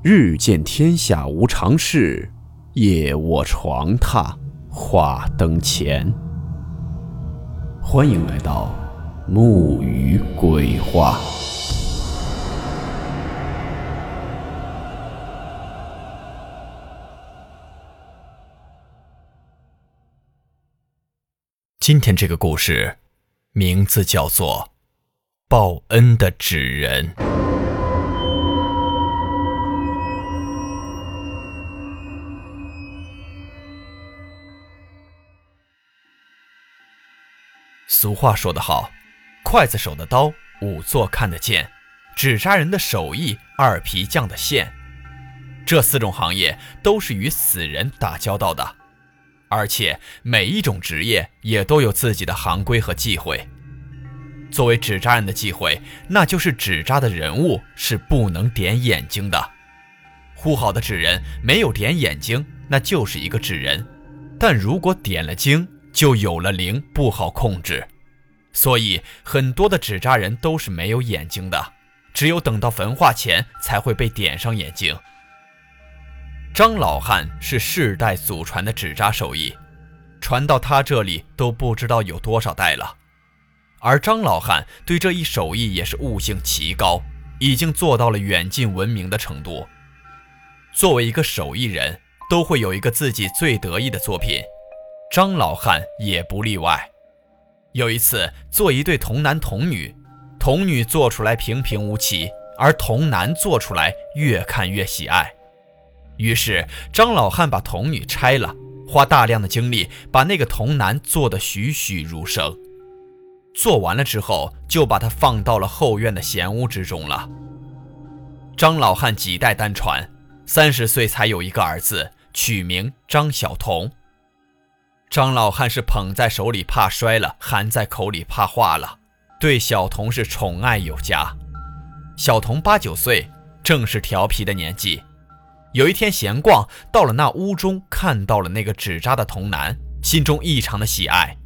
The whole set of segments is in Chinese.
日见天下无常事，夜卧床榻话灯前。欢迎来到木鱼鬼话。今天这个故事名字叫做《报恩的纸人》。俗话说得好，刽子手的刀，仵作看得见；纸扎人的手艺，二皮匠的线。这四种行业都是与死人打交道的，而且每一种职业也都有自己的行规和忌讳。作为纸扎人的忌讳，那就是纸扎的人物是不能点眼睛的。糊好的纸人没有点眼睛，那就是一个纸人；但如果点了睛，就有了灵，不好控制，所以很多的纸扎人都是没有眼睛的，只有等到焚化前才会被点上眼睛。张老汉是世代祖传的纸扎手艺，传到他这里都不知道有多少代了，而张老汉对这一手艺也是悟性奇高，已经做到了远近闻名的程度。作为一个手艺人，都会有一个自己最得意的作品。张老汉也不例外。有一次做一对童男童女，童女做出来平平无奇，而童男做出来越看越喜爱。于是张老汉把童女拆了，花大量的精力把那个童男做得栩栩如生。做完了之后，就把它放到了后院的闲屋之中了。张老汉几代单传，三十岁才有一个儿子，取名张小童。张老汉是捧在手里怕摔了，含在口里怕化了，对小童是宠爱有加。小童八九岁，正是调皮的年纪。有一天闲逛，到了那屋中，看到了那个纸扎的童男，心中异常的喜爱，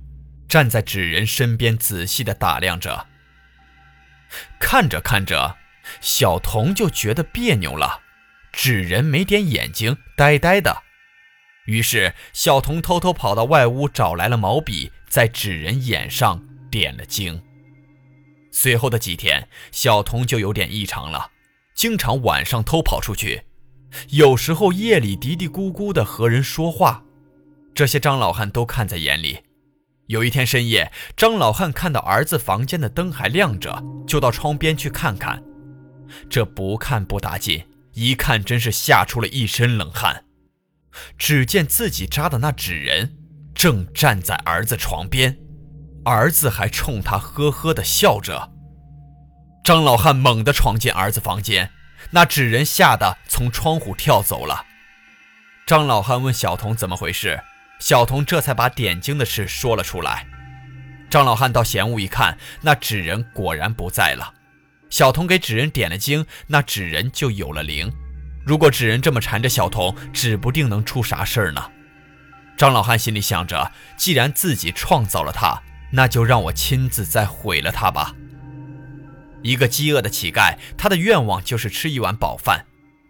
站在纸人身边仔细的打量着。看着看着，小童就觉得别扭了，纸人没点眼睛，呆呆的。于是，小童偷偷跑到外屋，找来了毛笔，在纸人眼上点了睛。随后的几天，小童就有点异常了，经常晚上偷跑出去，有时候夜里嘀嘀咕咕的和人说话，这些张老汉都看在眼里。有一天深夜，张老汉看到儿子房间的灯还亮着，就到窗边去看看。这不看不打紧，一看真是吓出了一身冷汗。只见自己扎的那纸人正站在儿子床边，儿子还冲他呵呵地笑着。张老汉猛地闯进儿子房间，那纸人吓得从窗户跳走了。张老汉问小童怎么回事，小童这才把点睛的事说了出来。张老汉到闲屋一看，那纸人果然不在了。小童给纸人点了睛，那纸人就有了灵。如果纸人这么缠着小童，指不定能出啥事儿呢。张老汉心里想着，既然自己创造了他，那就让我亲自再毁了他吧。一个饥饿的乞丐，他的愿望就是吃一碗饱饭。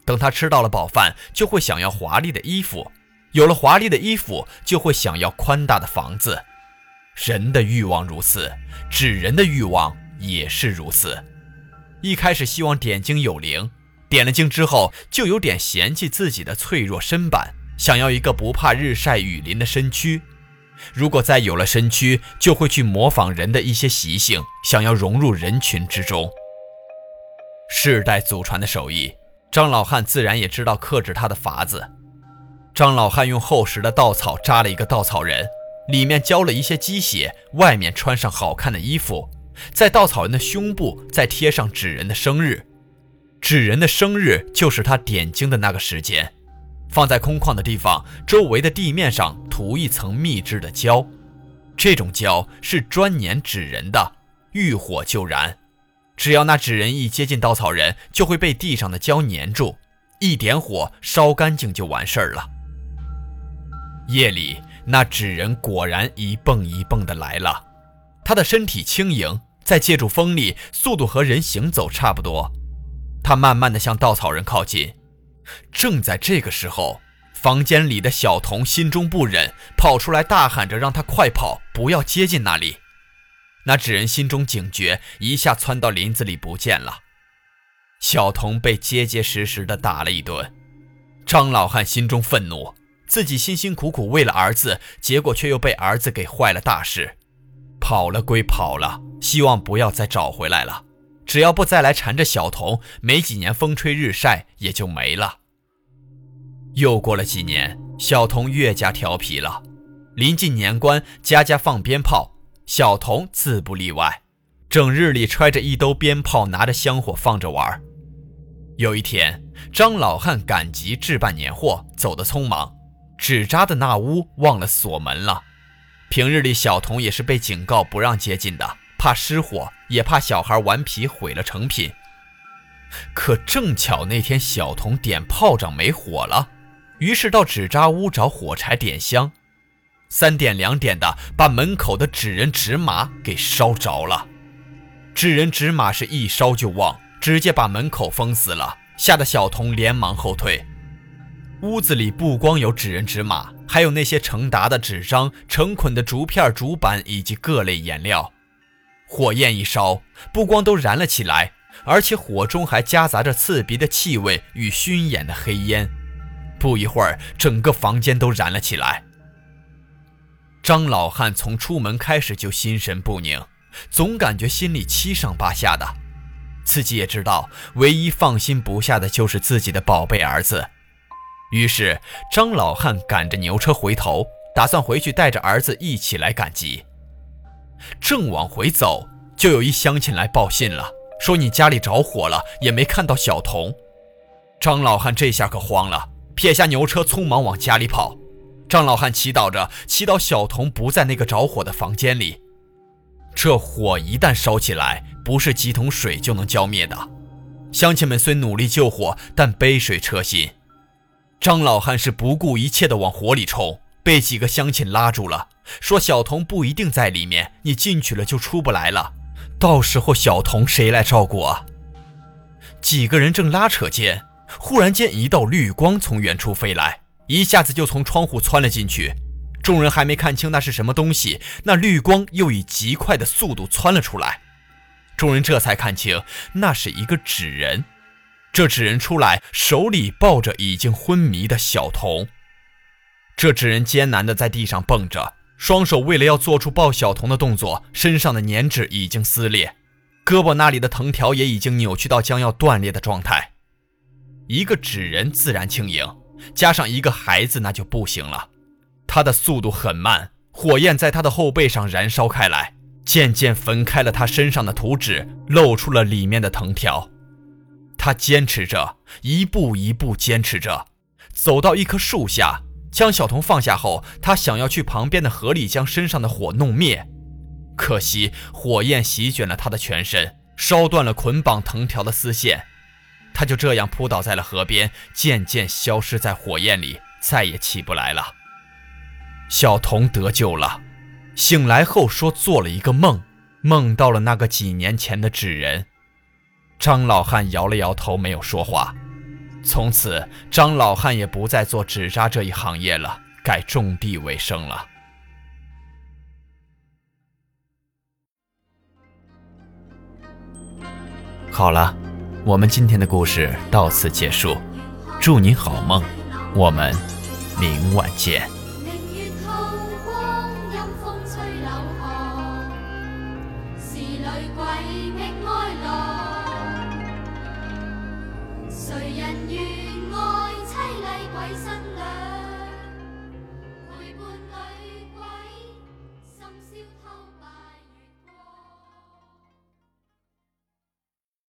等他吃到了饱饭，就会想要华丽的衣服；有了华丽的衣服，就会想要宽大的房子。人的欲望如此，纸人的欲望也是如此。一开始希望点睛有灵。点了睛之后，就有点嫌弃自己的脆弱身板，想要一个不怕日晒雨淋的身躯。如果再有了身躯，就会去模仿人的一些习性，想要融入人群之中。世代祖传的手艺，张老汉自然也知道克制他的法子。张老汉用厚实的稻草扎了一个稻草人，里面浇了一些鸡血，外面穿上好看的衣服，在稻草人的胸部再贴上纸人的生日。纸人的生日就是他点睛的那个时间，放在空旷的地方，周围的地面上涂一层秘制的胶，这种胶是专粘纸人的，遇火就燃。只要那纸人一接近稻草人，就会被地上的胶粘住，一点火烧干净就完事儿了。夜里，那纸人果然一蹦一蹦的来了，他的身体轻盈，再借助风力，速度和人行走差不多。他慢慢地向稻草人靠近，正在这个时候，房间里的小童心中不忍，跑出来大喊着让他快跑，不要接近那里。那纸人心中警觉，一下窜到林子里不见了。小童被结结实实的打了一顿。张老汉心中愤怒，自己辛辛苦苦为了儿子，结果却又被儿子给坏了大事。跑了归跑了，希望不要再找回来了。只要不再来缠着小童，没几年风吹日晒也就没了。又过了几年，小童越加调皮了。临近年关，家家放鞭炮，小童自不例外，整日里揣着一兜鞭炮，拿着香火放着玩。有一天，张老汉赶集置办年货，走得匆忙，纸扎的那屋忘了锁门了。平日里，小童也是被警告不让接近的，怕失火，也怕小孩顽皮毁了成品。可正巧那天小童点炮仗没火了，于是到纸扎屋找火柴点香，三点两点的把门口的纸人纸马给烧着了。纸人纸马是一烧就旺，直接把门口封死了，吓得小童连忙后退。屋子里不光有纸人纸马，还有那些成沓的纸张、成捆的竹片、竹板以及各类颜料。火焰一烧，不光都燃了起来，而且火中还夹杂着刺鼻的气味与熏眼的黑烟。不一会儿，整个房间都燃了起来。张老汉从出门开始就心神不宁，总感觉心里七上八下的。自己也知道，唯一放心不下的就是自己的宝贝儿子。于是，张老汉赶着牛车回头，打算回去带着儿子一起来赶集。正往回走，就有一乡亲来报信了，说你家里着火了，也没看到小童。张老汉这下可慌了，撇下牛车，匆忙往家里跑。张老汉祈祷着，祈祷小童不在那个着火的房间里。这火一旦烧起来，不是几桶水就能浇灭的。乡亲们虽努力救火，但杯水车薪。张老汉是不顾一切的往火里冲，被几个乡亲拉住了，说小童不一定在里面，你进去了就出不来了，到时候小童谁来照顾啊？几个人正拉扯间，忽然间一道绿光从远处飞来，一下子就从窗户窜了进去。众人还没看清那是什么东西，那绿光又以极快的速度窜了出来，众人这才看清，那是一个纸人。这纸人出来，手里抱着已经昏迷的小童。这纸人艰难地在地上蹦着，双手为了要做出抱小童的动作，身上的粘纸已经撕裂，胳膊那里的藤条也已经扭曲到将要断裂的状态。一个纸人自然轻盈，加上一个孩子那就不行了。他的速度很慢，火焰在他的后背上燃烧开来，渐渐焚开了他身上的图纸，露出了里面的藤条。他坚持着，一步一步坚持着，走到一棵树下，将小童放下后，他想要去旁边的河里将身上的火弄灭，可惜火焰席卷了他的全身，烧断了捆绑藤条的丝线，他就这样扑倒在了河边，渐渐消失在火焰里，再也起不来了。小童得救了，醒来后说做了一个梦，梦到了那个几年前的纸人。张老汉摇了摇头，没有说话。从此，张老汉也不再做纸扎这一行业了，改种地为生了。好了，我们今天的故事到此结束，祝您好梦，我们明晚见。谁人愿爱凄厉鬼新娘？